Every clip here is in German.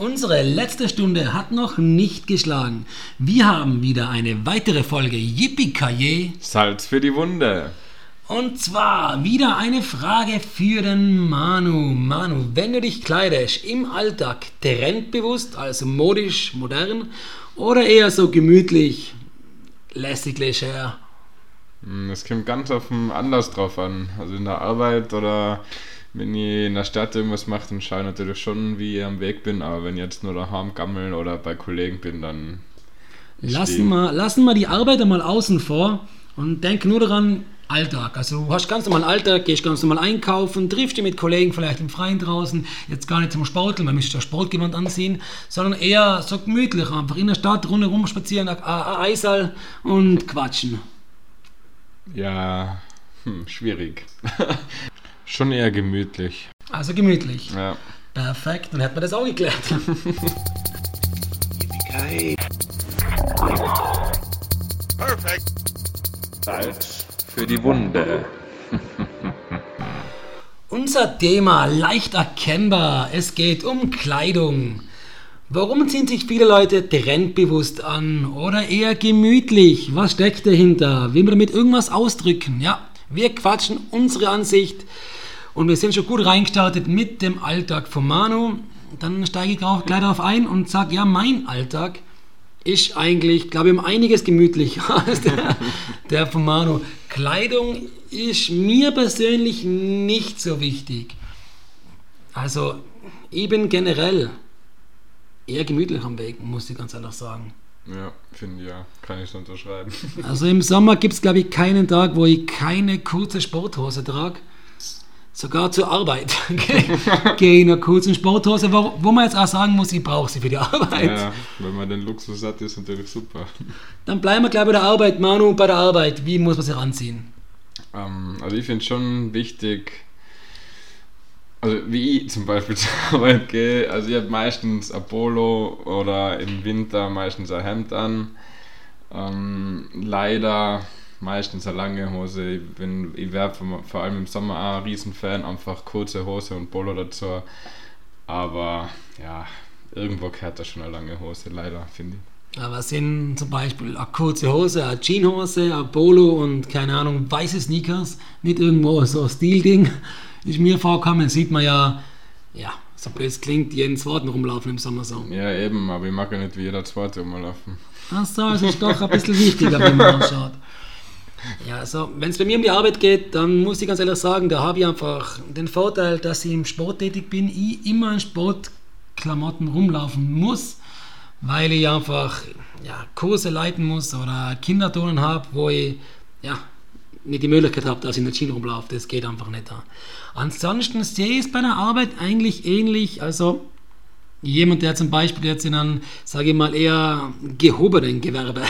unsere letzte Stunde hat noch nicht geschlagen. Wir haben wieder eine weitere Folge Yippie Salz für die Wunde. Und zwar wieder eine Frage für den Manu. Manu, wenn du dich kleidest im Alltag trendbewusst, also modisch, modern oder eher so gemütlich, lässig, leger? Hm, es kommt ganz auf den Anlass drauf an. Also in der Arbeit oder wenn ich in der Stadt irgendwas mache, dann schaue ich natürlich schon, wie ich am Weg bin. Aber wenn ich jetzt nur daheim gammel oder bei Kollegen bin, dann. Lassen wir, lassen wir die Arbeit einmal außen vor und denk nur daran, Alltag. Also du hast ganz normal Alltag, gehst ganz normal einkaufen, triffst dich mit Kollegen vielleicht im Freien draußen, jetzt gar nicht zum Sporteln, man müsste ja Sportgewand anziehen, sondern eher so gemütlich, einfach in der Stadt rundherum spazieren, Eisal und quatschen. Ja, hm, schwierig. Schon eher gemütlich. Also gemütlich. Ja. Perfekt, dann hätten wir das auch geklärt. Perfekt. Salz für die Wunde. Unser Thema leicht erkennbar. Es geht um Kleidung. Warum ziehen sich viele Leute trendbewusst an oder eher gemütlich? Was steckt dahinter? Will man damit irgendwas ausdrücken? Ja, wir quatschen unsere Ansicht und wir sind schon gut reingestartet mit dem Alltag von Manu. Dann steige ich auch gleich darauf ein und sage, ja, mein Alltag ist eigentlich, glaube ich, um einiges gemütlicher als der, der von Manu. Kleidung ist mir persönlich nicht so wichtig. Also, ich bin generell eher gemütlich am Weg, muss ich ganz ehrlich sagen. Ja, finde ich ja. Kann ich so unterschreiben. Also im Sommer gibt es, glaube ich, keinen Tag, wo ich keine kurze Sporthose trage. Sogar zur Arbeit gehe in einer kurzen Sporthose, wo, wo man jetzt auch sagen muss, ich brauche sie für die Arbeit. Ja, wenn man den Luxus hat, ist natürlich super. Dann bleiben wir, glaube ich, bei der Arbeit. Manu, bei der Arbeit, wie muss man sich anziehen? Ähm, also ich finde schon wichtig, also wie ich zum Beispiel zur Arbeit gehe, also ich habe meistens ein Polo oder im Winter meistens ein Hemd an. Ähm, leider meistens eine lange Hose. Ich, bin, ich wäre vor allem im Sommer auch ein Riesenfan, einfach kurze Hose und Polo dazu. Aber ja, irgendwo gehört da schon eine lange Hose, leider, finde ich. Aber sind zum Beispiel eine kurze Hose, eine Jeanshose, ein Polo und keine Ahnung, weiße Sneakers, nicht irgendwo so ein Stilding, ist mir vorkommen, sieht man ja, ja, so blöd es klingt, jeden zweiten rumlaufen im Sommer so. Ja, eben, aber ich mag ja nicht wie jeder zweite rumlaufen. Ach so, es ist doch ein bisschen wichtiger, wenn man anschaut. Ja, also wenn es bei mir um die Arbeit geht, dann muss ich ganz ehrlich sagen, da habe ich einfach den Vorteil, dass ich im Sport tätig bin, ich immer in Sportklamotten rumlaufen muss, weil ich einfach ja, Kurse leiten muss oder Kinderturnen habe, wo ich ja, nicht die Möglichkeit habe, dass ich in der Jeans rumlaufe. Das geht einfach nicht. Ansonsten sehe ich es bei der Arbeit eigentlich ähnlich. Also Jemand, der zum Beispiel jetzt in einem, sage ich mal, eher gehobenen Gewerbe,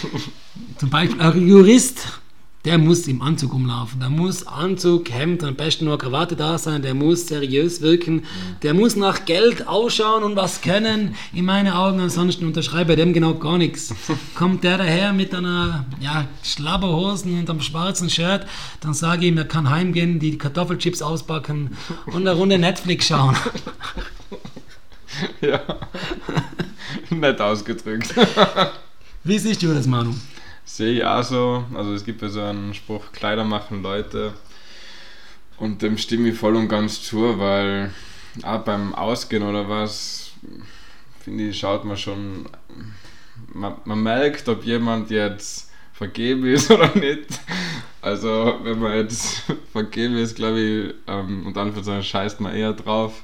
zum Beispiel ein Jurist, der muss im Anzug rumlaufen. Der muss Anzug, Hemd, am besten nur Krawatte da sein, der muss seriös wirken, der muss nach Geld ausschauen und was können, in meinen Augen. Ansonsten unterschreibe dem genau gar nichts. Kommt der daher mit einer ja, Schlabberhosen und einem schwarzen Shirt, dann sage ich ihm, er kann heimgehen, die Kartoffelchips auspacken und eine Runde Netflix schauen. ja. Nett ausgedrückt. Wie siehst du das, Manu? Sehe ich auch so. Also es gibt ja so einen Spruch, Kleider machen Leute. Und dem stimme ich voll und ganz zu, weil auch beim Ausgehen oder was, finde ich, schaut man schon, man, man merkt, ob jemand jetzt vergeben ist oder nicht. Also wenn man jetzt vergeben ist, glaube ich, ähm, und Anführungszeichen scheißt man eher drauf.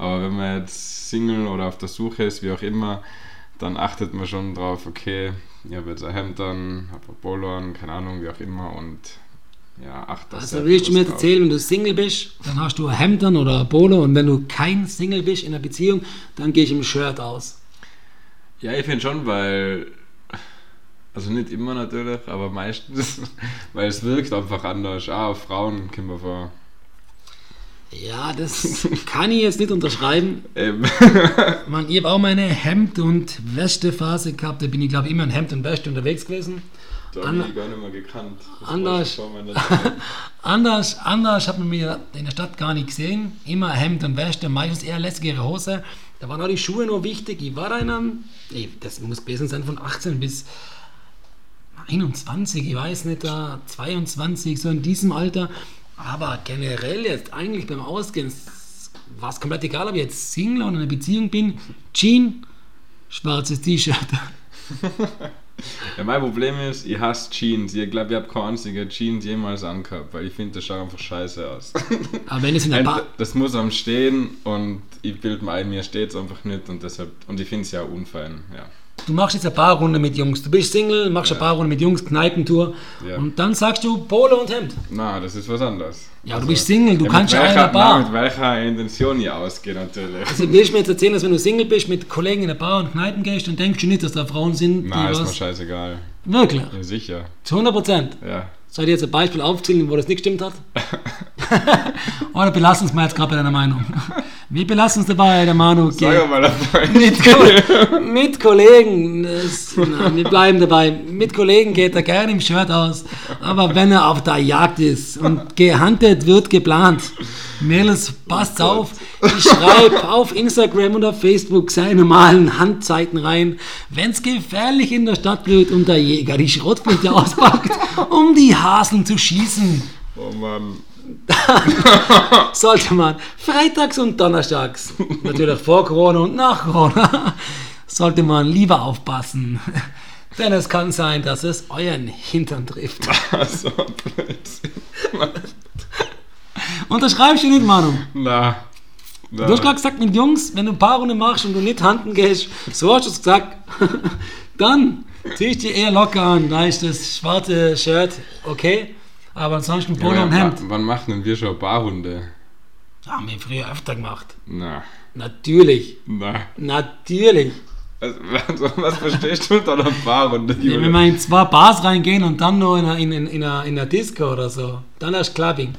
Aber wenn man jetzt Single oder auf der Suche ist, wie auch immer, dann achtet man schon drauf, okay, ich habe jetzt ein Hemd an, habe ein Polo an, keine Ahnung, wie auch immer und ja, achte Also willst du mir jetzt erzählen, wenn du Single bist, dann hast du ein Hemd an oder ein Polo und wenn du kein Single bist in einer Beziehung, dann gehe ich im Shirt aus. Ja, ich finde schon, weil also nicht immer natürlich, aber meistens, weil es wirkt einfach anders. Auch auf Frauen kommen wir vor. Ja, das kann ich jetzt nicht unterschreiben. Ähm. Man, ich habe auch meine Hemd- und Wäschephase gehabt. Da bin ich, glaube ich, immer in Hemd und Wäsche unterwegs gewesen. Da habe ich gar nicht mehr gekannt. Das anders, anders, anders hat man mir in der Stadt gar nicht gesehen. Immer Hemd und Wäsche, meistens eher lässigere Hose. Da waren auch die Schuhe nur wichtig. Ich war da in einem, ey, das muss gewesen sein von 18 bis 21, ich weiß nicht, da 22, so in diesem Alter. Aber generell jetzt eigentlich beim Ausgehen war es komplett egal, ob ich jetzt Single oder in einer Beziehung bin. Jean, schwarzes T-Shirt. Ja, mein Problem ist, ich hasse Jeans. Ich glaube, ich habe keine einzige Jeans jemals angehabt, weil ich finde, das schaut einfach scheiße aus. Aber wenn es in der Bar. Das muss am Stehen und ich bilde mir ein, mir steht es einfach nicht und deshalb, und ich finde es ja unfein, ja. Du machst jetzt eine paar Runden mit Jungs. Du bist Single, machst ja. ein paar Runden mit Jungs, Kneipentour ja. und dann sagst du Polo und Hemd. Na, das ist was anderes. Ja, also, du bist Single, du ja, kannst ja eine Bar. Na, mit welcher Intention ich ausgehe natürlich. Also willst du mir jetzt erzählen, dass wenn du Single bist, mit Kollegen in der Bar und Kneipen gehst, dann denkst du nicht, dass da Frauen sind, die Nein, ist mir scheißegal. Wirklich? Ja, sicher. Zu 100 Prozent? Ja. Soll ich jetzt ein Beispiel aufzählen, wo das nicht gestimmt hat? Oder belassen uns mal jetzt gerade bei deiner Meinung? Wir belassen uns dabei, der Manu. Sag mal dabei. Mit, mit Kollegen, das, nein, wir bleiben dabei. Mit Kollegen geht er gerne im Shirt aus. Aber wenn er auf der Jagd ist und gehandelt wird, geplant, Mädels, passt auf. Ich schreibe auf Instagram und auf Facebook seine normalen Handzeiten rein. Wenn es gefährlich in der Stadt wird und der Jäger die Schrotflinte auspackt, um die Haseln zu schießen. Oh Mann. sollte man freitags und donnerstags, natürlich vor Corona und nach Corona, sollte man lieber aufpassen. Denn es kann sein, dass es euren Hintern trifft. so Blödsinn. Unterschreibst du nicht, Manu? Na. Na. Du hast gerade gesagt, mit Jungs, wenn du ein paar Runden machst und du nicht handen gehst, so hast du es gesagt, dann zieh ich dir eher locker an. Da ist das schwarze Shirt, okay? Aber ansonsten Polo ja, und Hemd. Wann machen denn wir schon Barhunde? Haben wir früher öfter gemacht. Na. Natürlich. Na. Natürlich. Also, was verstehst du unter einer Barrunde? Ja, wenn wir in zwei Bars reingehen und dann noch in einer, in, in, in in einer Disco oder so, dann erst Clubbing.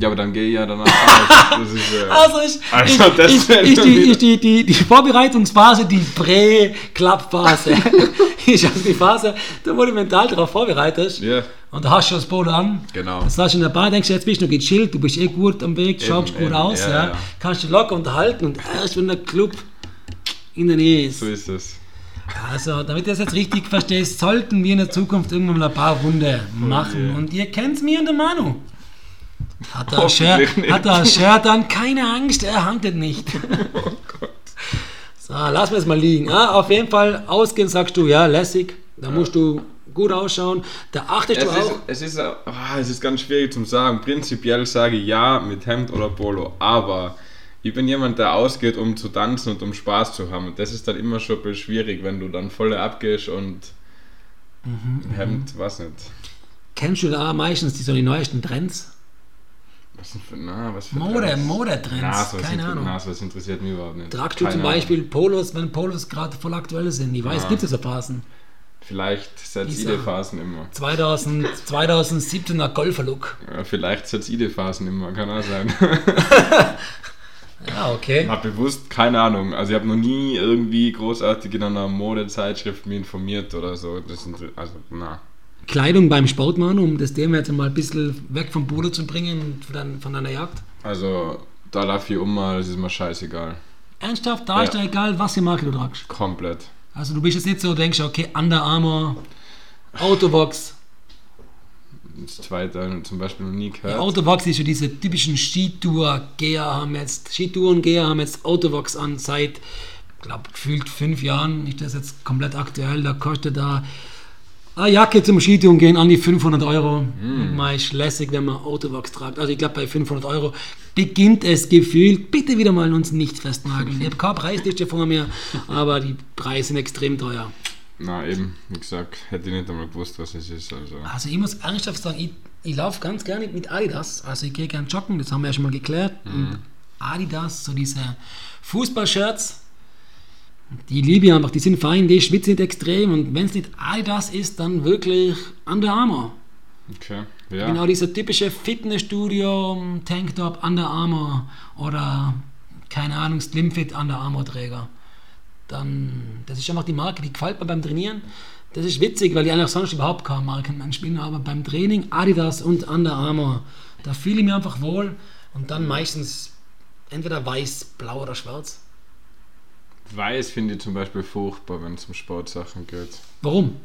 Ja, aber dann gehe ich ja danach raus. Ist, äh, also ich, also ich, ich, ich, die, die, die, die Vorbereitungsphase, die Prä-Club-Phase. ist also die Phase, da wo du mental darauf vorbereitest. Yeah. Und da hast du das Boot an. Genau. Dann sagst du in der Bar, denkst du, jetzt bist du noch gechillt, du bist eh gut am Weg, schaust eben, gut eben. aus, ja, ja. ja, kannst dich locker unterhalten und erst wenn der Club in der Nähe ist. So ist es. Also, damit du das jetzt richtig verstehst, sollten wir in der Zukunft irgendwann mal ein paar Runde machen. Oh, und ihr kennt mir und der Manu. Hat er, Shirt, hat er Shirt an? Keine Angst, er handelt nicht. Oh Gott. So, lass mir es mal liegen. Ah, auf jeden Fall ausgehen, sagst du, ja, lässig. Da ja. musst du gut ausschauen. Da achtest es du auch. es, ist, oh, es ist ganz schwierig zu sagen. Prinzipiell sage ich ja mit Hemd oder Polo, aber ich bin jemand, der ausgeht, um zu tanzen und um Spaß zu haben. Das ist dann immer schon ein bisschen schwierig, wenn du dann voll abgehst und mhm, Hemd, mhm. was nicht. Kennst du da meistens die, so die neuesten Trends? Was für, na, was für Mode, Trends? Modetrends, na, keine Ahnung. Na, das interessiert mich überhaupt nicht. Tragst du keine zum Beispiel Polos, wenn Polos gerade voll aktuell sind? Ich weiß, ja. gibt es so Phasen. Vielleicht setzt Ide-Phasen immer. 2000, 2017er Golfer-Look. Ja, vielleicht setzt Ide-Phasen immer, kann auch sein. ja, okay. Hab bewusst keine Ahnung. Also ich habe noch nie irgendwie großartig in einer Modezeitschrift mich informiert oder so. Das sind, also, na. Kleidung beim Sportmann, um das Thema jetzt mal ein bisschen weg vom Bruder zu bringen, von, von deiner Jagd? Also, da laufe ich um mal, das ist mir scheißegal. Ernsthaft, da ja. ist dir egal, was für Marke du tragst? Komplett. Also du bist jetzt nicht so, denkst okay, Under Armour, Autobox. Das zweite zum Beispiel noch nie gehört. Ja, Autobox ist so diese typischen Skitour-Geher haben jetzt, Skitouren-Geher haben jetzt Autobox an seit, glaube gefühlt fünf Jahren, ist das jetzt komplett aktuell, da kostet da eine Jacke zum Skitouren gehen an die 500 Euro. Mm. Mal ist lässig, wenn man Autobox tragt. Also ich glaube bei 500 Euro beginnt es gefühlt. Bitte wieder mal uns nicht festnageln. Ich habe keine Preisliste vor mir, aber die Preise sind extrem teuer. Na eben, wie gesagt, hätte ich nicht einmal gewusst, was es ist. Also, also ich muss ernsthaft sagen, ich, ich laufe ganz gerne mit Adidas. Also ich gehe gerne joggen, das haben wir ja schon mal geklärt. Mhm. Und Adidas, so diese Fußballshirts, die liebe ich einfach, die sind fein, die schwitzen nicht extrem und wenn es nicht Adidas ist, dann wirklich Under Armour. Okay, ja. Genau dieser typische Fitnessstudio, Tanktop, Under Armour oder keine Ahnung, Slimfit Under Armour Träger. Dann, das ist einfach die Marke, die gefällt mir beim Trainieren. Das ist witzig, weil ich eigentlich sonst überhaupt keine Markenmensch bin, aber beim Training Adidas und Under Armour, da fühle ich mich einfach wohl und dann meistens entweder weiß, blau oder schwarz. Weiß finde ich zum Beispiel furchtbar, wenn es um Sportsachen geht. Warum?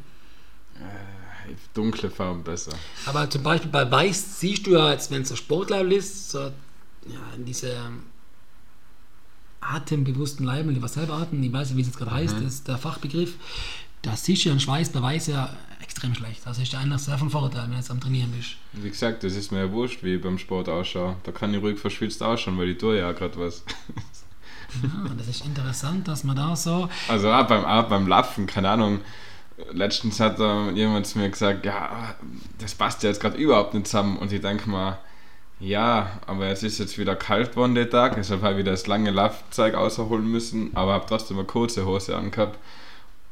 Äh, dunkle Farben besser. Aber zum Beispiel bei Weiß siehst du ja, als wenn es ein Sportleibel ist, so, ja, diese atembewussten Leibel, die was selber atmen, ich weiß nicht, wie es jetzt gerade heißt, das ist der Fachbegriff. Da siehst du ja einen Schweiß bei Weiß ja extrem schlecht. Das ist ja eigentlich sehr von Vorteil, wenn du jetzt am Trainieren bist. Wie gesagt, das ist mir ja wurscht, wie ich beim Sport ausschaue. Da kann ich ruhig verschwitzt ausschauen, weil ich tue ja gerade was. Ja, das ist interessant, dass man da so. Also auch beim, auch beim Laufen, keine Ahnung. Letztens hat da jemand zu mir gesagt, ja, das passt ja jetzt gerade überhaupt nicht zusammen. Und ich denke mal, ja, aber es ist jetzt wieder kalt geworden der Tag, deshalb habe ich wieder das lange Laufzeug außerholen müssen, aber habe trotzdem eine kurze Hose angehabt.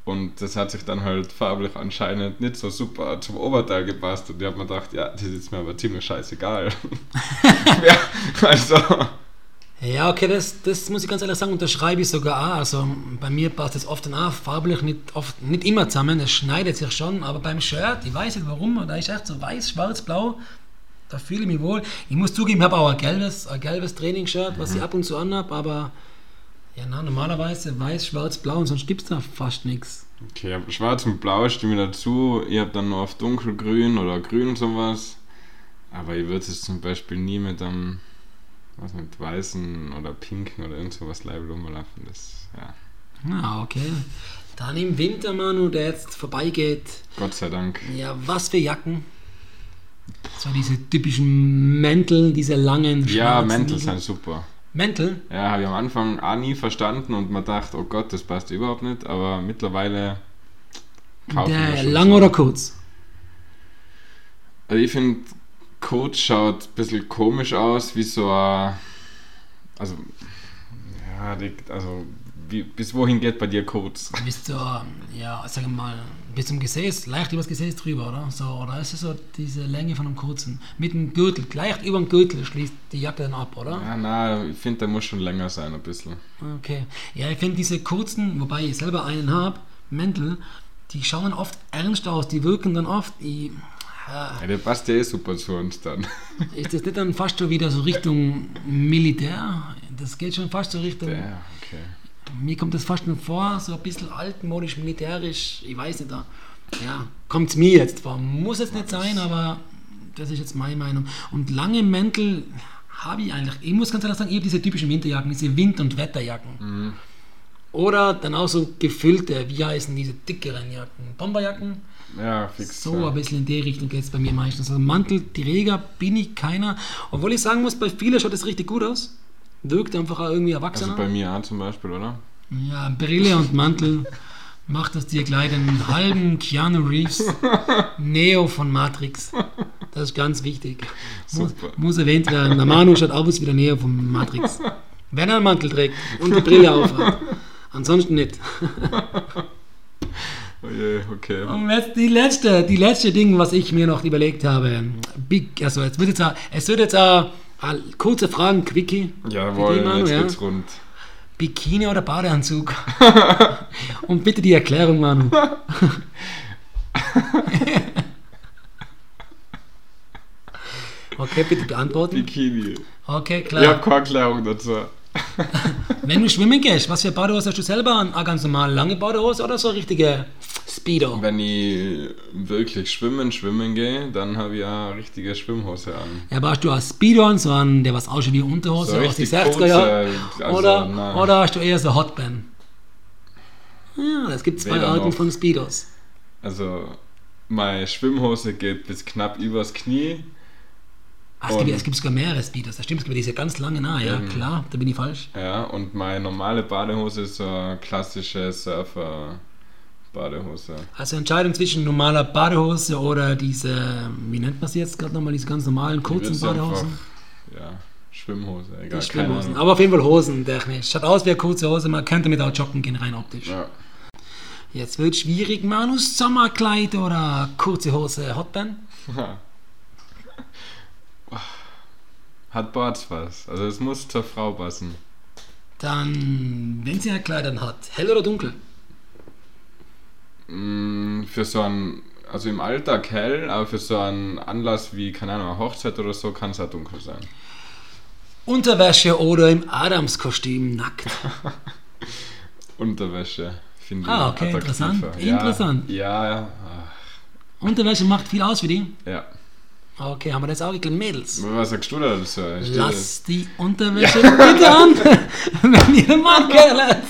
Und das hat sich dann halt farblich anscheinend nicht so super zum Oberteil gepasst. Und ich habe mir gedacht, ja, das ist mir aber ziemlich scheißegal. ja, also. Ja, okay, das, das muss ich ganz ehrlich sagen, unterschreibe ich sogar auch. Also bei mir passt das oft dann auch farblich nicht, oft, nicht immer zusammen, es schneidet sich schon, aber beim Shirt, ich weiß nicht warum, da ist echt so weiß, schwarz, blau, da fühle ich mich wohl. Ich muss zugeben, ich habe auch ein gelbes, ein gelbes Trainingsshirt, was ich ab und zu anhabe, aber ja, na, normalerweise weiß, schwarz, blau und sonst gibt es da fast nichts. Okay, schwarz und blau stimme dazu. Ich habe dann noch auf dunkelgrün oder grün und sowas. Aber ich würde es zum Beispiel nie mit einem was mit weißen oder pinken oder irgend sowas Label rumlaufen. Das, ja. Ah, okay. Dann im Winter, Manu, der jetzt vorbeigeht. Gott sei Dank. Ja, was für Jacken? So diese typischen Mäntel, diese langen Ja, Mäntel sind super. Mäntel? Ja, habe ich am Anfang auch nie verstanden und man dachte, oh Gott, das passt überhaupt nicht. Aber mittlerweile kaufen wir Der lang so. oder kurz? Also ich finde, Coach schaut ein bisschen komisch aus, wie so ein. Also, ja, also, wie, bis wohin geht bei dir Coach? Bis zur, ja, sagen wir mal, bis zum Gesäß, leicht übers Gesäß drüber, oder? So, oder ist es so diese Länge von einem kurzen? Mit dem Gürtel, leicht über dem Gürtel schließt die Jacke dann ab, oder? Ja, na, ich finde, der muss schon länger sein, ein bisschen. Okay. Ja, ich finde diese kurzen, wobei ich selber einen habe, Mäntel, die schauen oft ernst aus, die wirken dann oft, ich, ja, der passt ja eh super zu uns dann. ist das nicht dann fast schon wieder so Richtung Militär? Das geht schon fast so Richtung, Ja, okay. mir kommt das fast schon vor, so ein bisschen altmodisch, militärisch, ich weiß nicht, da, ja, kommt es mir jetzt vor. Muss es nicht sein, aber das ist jetzt meine Meinung. Und lange Mäntel habe ich eigentlich, ich muss ganz ehrlich sagen, ich habe diese typischen Winterjacken, diese Wind- und Wetterjacken. Oder dann auch so gefüllte, wie heißen diese dickeren Jacken? Bomberjacken? Ja, fix. So ja. ein bisschen in die Richtung geht es bei mir meistens. Also Mantelträger bin ich keiner. Obwohl ich sagen muss, bei vielen schaut das richtig gut aus. Wirkt einfach auch irgendwie erwachsener. Also bei mir auch zum Beispiel, oder? Ja, Brille und Mantel macht aus dir gleich einen halben Keanu Reeves Neo von Matrix. Das ist ganz wichtig. Muss, muss erwähnt werden. Der Manu schaut aus wie der Neo von Matrix. Wenn er einen Mantel trägt und die Brille aufhat. Ansonsten nicht. Oh je, okay. Und jetzt die letzte, die letzte Ding, was ich mir noch überlegt habe. Big, also es wird jetzt, es wird jetzt auch kurze Fragen, Quickie. Jawohl, Manu, jetzt ja. geht's rund. Bikini oder Badeanzug? Und bitte die Erklärung, Manu. Okay, bitte beantworten. Bikini. Okay, Ich habe klar. keine Erklärung dazu. Wenn du schwimmen gehst, was für Badehose hast du selber an? Eine ganz normale lange Badehose oder so richtige Speedo? Wenn ich wirklich schwimmen, schwimmen gehe, dann habe ich auch eine richtige Schwimmhose an. Ja, aber hast du eine Speedo an, so einen, der was ausschaut wie Unterhose So aus den richtig 60er Jahren? also, Oder, nein. oder hast du eher so Hotband? Ja, es gibt zwei Arten von Speedos. Also, meine Schwimmhose geht bis knapp übers Knie. Ah, es, gibt, es gibt sogar mehrere Speedos, das stimmt, es gibt diese ganz lange, ah, ja, klar, da bin ich falsch. Ja, und meine normale Badehose ist so eine klassische Surfer-Badehose. Also Entscheidung zwischen normaler Badehose oder diese, wie nennt man sie jetzt gerade nochmal, diese ganz normalen kurzen Badehosen? einfach- Ja, Schwimmhose, egal. Die Schwimmhosen. Aber auf jeden Fall Hosen, technisch. Schaut aus wie eine kurze Hose, man könnte mit auch joggen gehen, rein optisch. Ja. Jetzt wird schwierig, Manus Sommerkleid oder kurze Hose, Hotband? Hat Barts was. Also es muss zur Frau passen. Dann, wenn sie ein Kleid dann hat, hell oder dunkel? Mm, Für so einen, also im Alltag hell, aber für so einen Anlass wie, keine Ahnung, eine Hochzeit oder so, kann es auch dunkel sein. Unterwäsche oder im Adamskostüm nackt? Unterwäsche finde Ah, okay, attraktiver. interessant. Ja, Interessant. Ja, ja. Unterwäsche macht viel aus für die. ah, ja. Okay, haben wir das auch geklärt. Mädels. Was sagst du da dazu? Lass die Unterwäsche bitte an, wenn ihr Mann kennenlernt.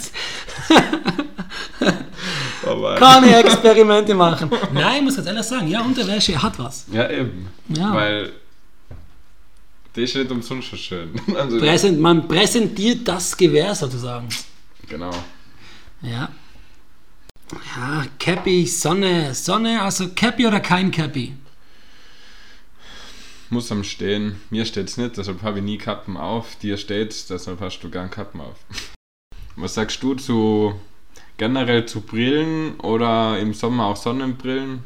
Aber- Keine Experimente machen. Nein, ich muss ganz ehrlich sagen, ja, Unterwäsche hat was. Ja, eben. Ja. Weil das ist nicht umsonst so schön. Also, Präsent, man präsentiert das Gewehr sozusagen. genau. Ja. Ja, Cappy, Sonne, Sonne, also Cappy oder kein Cappy? Muss am Stehen. Mir steht's nicht, deshalb habe ich nie Kappen auf. Dir steht's, deshalb hast du gern Kappen auf. Was sagst du zu generell zu Brillen oder im Sommer auch Sonnenbrillen?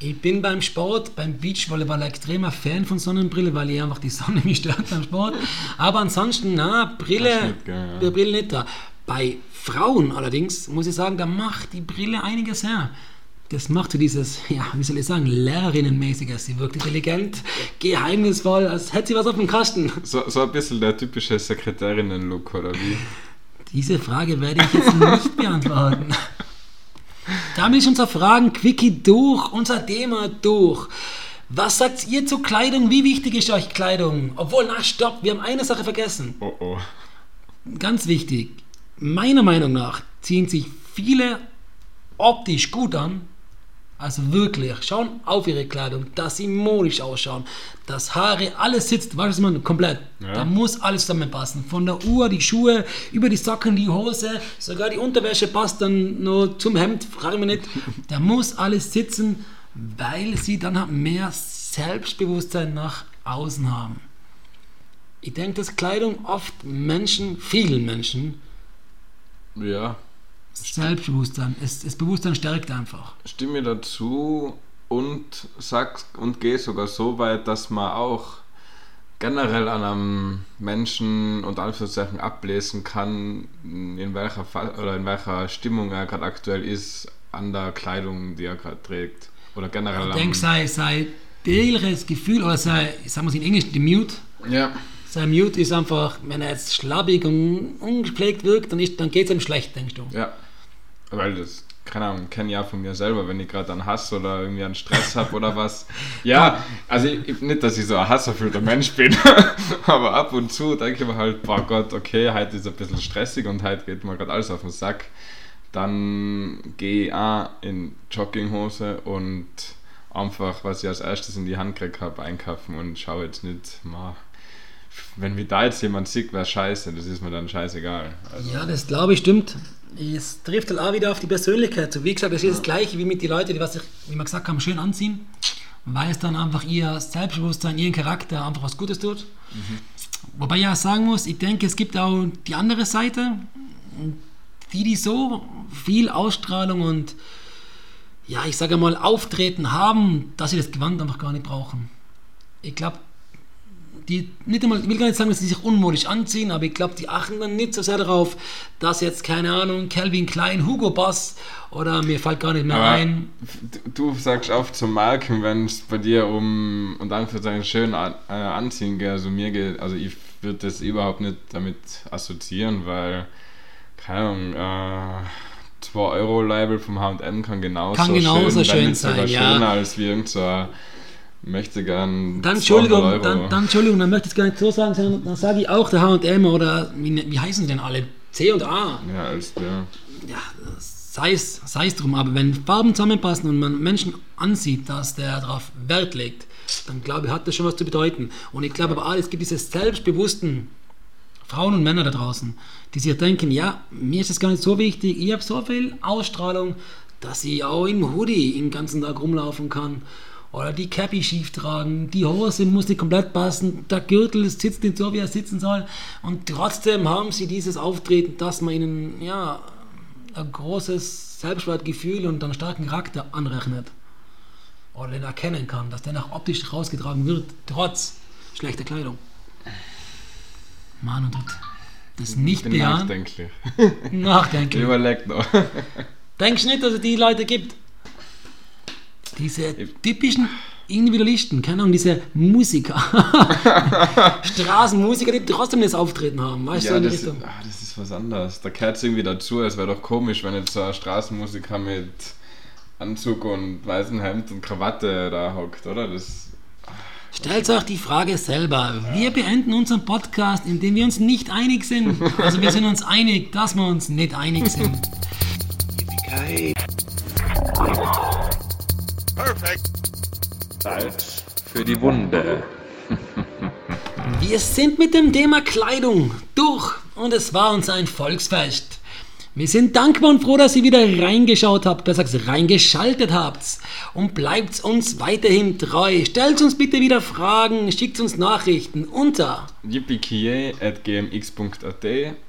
Ich bin beim Sport, beim Beachvolleyball ein extremer Fan von Sonnenbrille, weil ich einfach die Sonne mich stört beim Sport. Aber ansonsten, na, Brille, nicht, gell, ja. Brille nicht da. Bei Frauen allerdings, muss ich sagen, da macht die Brille einiges her. Das macht so dieses, ja, wie soll ich sagen, Lehrerinnenmäßiges. Sie wirkt intelligent, geheimnisvoll, als hätte sie was auf dem Kasten. So, so ein bisschen der typische Sekretärinnen-Look, oder wie? Diese Frage werde ich jetzt nicht beantworten. Damit ist unser Fragen Quickie durch, unser Thema durch. Was sagt ihr zu Kleidung? Wie wichtig ist euch Kleidung? Obwohl, na stopp, wir haben eine Sache vergessen. Oh oh. Ganz wichtig. Meiner Meinung nach ziehen sich viele optisch gut an. Also wirklich, schauen auf ihre Kleidung, dass sie modisch ausschauen, dass Haare, alles sitzt, weißt du, man komplett. Ja. Da muss alles zusammenpassen. Von der Uhr, die Schuhe, über die Socken, die Hose, sogar die Unterwäsche passt dann nur zum Hemd, frage mich nicht. Da muss alles sitzen, weil sie dann halt mehr Selbstbewusstsein nach außen haben. Ich denke, dass Kleidung oft Menschen, vielen Menschen, Ja, Selbstbewusstsein, es, das Bewusstsein stärkt einfach. stimme dazu und sag und gehe sogar so weit, dass man auch generell an einem Menschen und Anführungszeichen ablesen kann, in welcher Fall oder in welcher Stimmung er gerade aktuell ist, an der Kleidung, die er gerade trägt. Oder generell Ich denke, sei, sei tägliches Gefühl, oder sei, sagen wir es in Englisch, die Mute. Ja, Sein Mute ist einfach, wenn er jetzt schlabbig und ungepflegt wirkt, dann, ist- dann geht es ihm schlecht, denkst du. ja. Weil das, keine Ahnung, kenne ich ja von mir selber, wenn ich gerade einen Hass oder irgendwie einen Stress habe oder was. Ja, also ich, ich- nicht, dass ich so ein hasserfüllter Mensch bin, aber ab und zu denke ich mir halt, boah Gott, okay, heute ist ein bisschen stressig und heute geht mir gerade alles auf den Sack. Dann gehe ich auch in Jogginghose und einfach, was ich als erstes in die Hand gekriegt habe, einkaufen und schaue jetzt nicht, ma, wenn mir da jetzt jemand sieht, wäre scheiße, das ist mir dann scheißegal. Also, Ja, das glaube ich stimmt. Es trifft halt auch wieder auf die Persönlichkeit. So, wie gesagt, das ist das Gleiche wie mit den Leuten, die, was sich, wie wir gesagt haben, schön anziehen, weil es dann einfach ihr Selbstbewusstsein, ihren Charakter einfach was Gutes tut. Wobei ich auch sagen muss, ich denke, es gibt auch die andere Seite, die, die so viel Ausstrahlung und ja, ich sage mal, Auftreten haben, dass sie das Gewand einfach gar nicht brauchen. Ich glaube, die nicht einmal, ich will gar nicht sagen, dass sie sich unmodisch anziehen, aber ich glaube, die achten dann nicht so sehr darauf, dass jetzt, keine Ahnung, Calvin Klein, Hugo Boss oder mir fällt gar nicht mehr Aber ein. Du, sagst oft zu Marken, wenn es bei dir um und Anführungszeichen schön an, äh, anziehen geht, also mir geht, also ich würde das überhaupt nicht damit assoziieren, weil, keine Ahnung, äh, 2 Euro Label vom H&M kann genauso, Kann genauso wenn schön nicht sogar sein, ja. schöner als wie irgend so möchte gern Dann 200 Entschuldigung, dann, dann Entschuldigung, dann möchte ich es gar nicht so sagen, sondern dann sage ich auch der H&M oder wie, wie heißen die denn alle? C und A. ja, als ja. ja, sei es, sei es drum, aber wenn Farben zusammenpassen und man Menschen ansieht, dass der darauf Wert legt, dann glaube ich, hat das schon was zu bedeuten. Und ich glaube aber auch, es gibt diese selbstbewussten Frauen und Männer da draußen, die sich denken, ja, mir ist das gar nicht so wichtig, ich habe so viel Ausstrahlung, dass ich auch im Hoodie den ganzen Tag rumlaufen kann. Oder die Cappy schief tragen, die Hose muss nicht komplett passen, der Gürtel sitzt nicht so, wie er sitzen soll. Und trotzdem haben sie dieses Auftreten, dass man ihnen ja, ein großes Selbstwertgefühl und einen starken Charakter anrechnet. Oder den erkennen kann, dass der nach optisch rausgetragen wird, trotz schlechter Kleidung. Mann und. Das nicht bejahen. nachdenklich. Nachdenken. Überlegt noch. Denkst du nicht, dass es die Leute gibt? Diese typischen Individualisten, keine Ahnung, diese Musiker, Straßenmusiker, die trotzdem das Auftreten haben, weißt du, Ja, in die das, Richtung. ah, das ist ist was anderes. Da gehört es irgendwie dazu. Es wäre doch komisch, wenn jetzt so ein Straßenmusiker mit Anzug und weißem Hemd und Krawatte da hockt, oder? Das Stellt euch die Frage selber. Wir beenden unseren Podcast, indem wir uns nicht einig sind. Also wir sind uns einig, dass wir uns nicht einig sind. Salz für die Wunde. Wir sind mit dem Thema Kleidung durch und es war uns ein Volksfest. Wir sind dankbar und froh, dass ihr wieder reingeschaut habt, besser gesagt reingeschaltet habt. Und bleibt uns weiterhin treu. Stellt uns bitte wieder Fragen, schickt uns Nachrichten unter yippiekie.gmx.at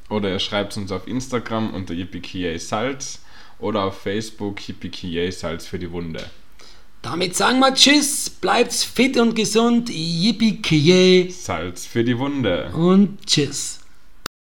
oder ihr schreibt uns auf Instagram unter yippiekie Salz oder auf Facebook yippiekie Salz für die Wunde. Damit sagen wir Tschüss, bleibt fit und gesund, yippie Salz für die Wunde. und Tschüss.